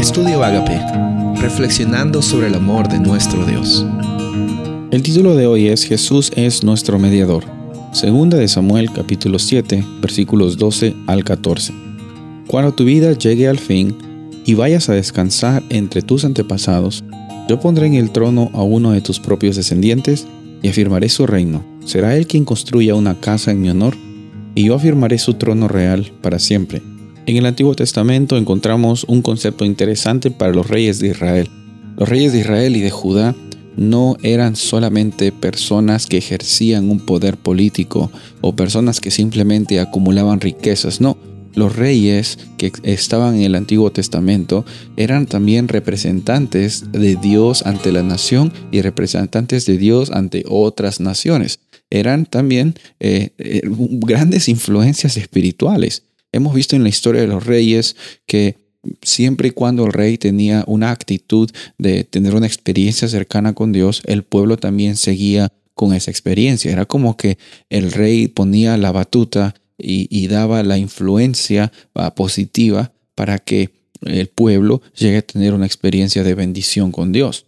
Estudio Agape, reflexionando sobre el amor de nuestro Dios. El título de hoy es Jesús es nuestro mediador. Segunda de Samuel capítulo 7, versículos 12 al 14. Cuando tu vida llegue al fin y vayas a descansar entre tus antepasados, yo pondré en el trono a uno de tus propios descendientes y afirmaré su reino. Será él quien construya una casa en mi honor y yo afirmaré su trono real para siempre. En el Antiguo Testamento encontramos un concepto interesante para los reyes de Israel. Los reyes de Israel y de Judá no eran solamente personas que ejercían un poder político o personas que simplemente acumulaban riquezas, no. Los reyes que estaban en el Antiguo Testamento eran también representantes de Dios ante la nación y representantes de Dios ante otras naciones eran también eh, eh, grandes influencias espirituales. Hemos visto en la historia de los reyes que siempre y cuando el rey tenía una actitud de tener una experiencia cercana con Dios, el pueblo también seguía con esa experiencia. Era como que el rey ponía la batuta y, daba la influencia ah, positiva para que el pueblo llegue a tener una experiencia de bendición con Dios.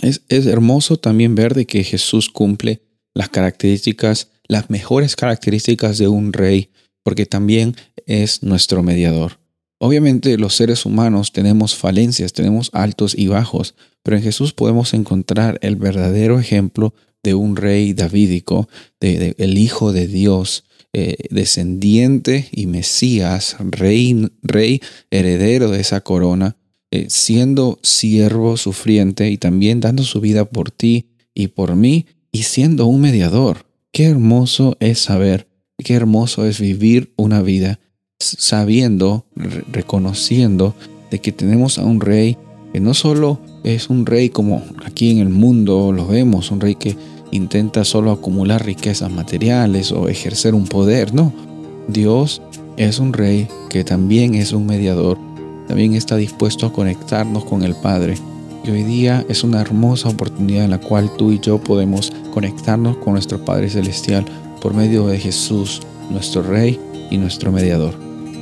Es, es hermoso también ver de que Jesús cumple las características, las mejores características de un rey, porque también es nuestro mediador. Obviamente los seres humanos tenemos falencias, tenemos altos y bajos, pero en Jesús podemos encontrar el verdadero ejemplo de un rey davídico, de, el Hijo de Dios, eh, descendiente y Mesías, rey, rey heredero de esa corona, eh, siendo siervo sufriente y también dando su vida por ti y por mí y siendo un mediador. Qué hermoso es saber, qué hermoso es vivir una vida sabiendo, reconociendo de que tenemos a un rey que no solo es un rey como aquí en el mundo lo vemos, un rey que intenta solo acumular riquezas materiales o ejercer un poder, no. Dios es un rey que también es un mediador, también está dispuesto a conectarnos con el Padre hoy día es una hermosa oportunidad en la cual tú y yo podemos conectarnos con nuestro Padre Celestial por medio de Jesús, nuestro Rey y nuestro Mediador.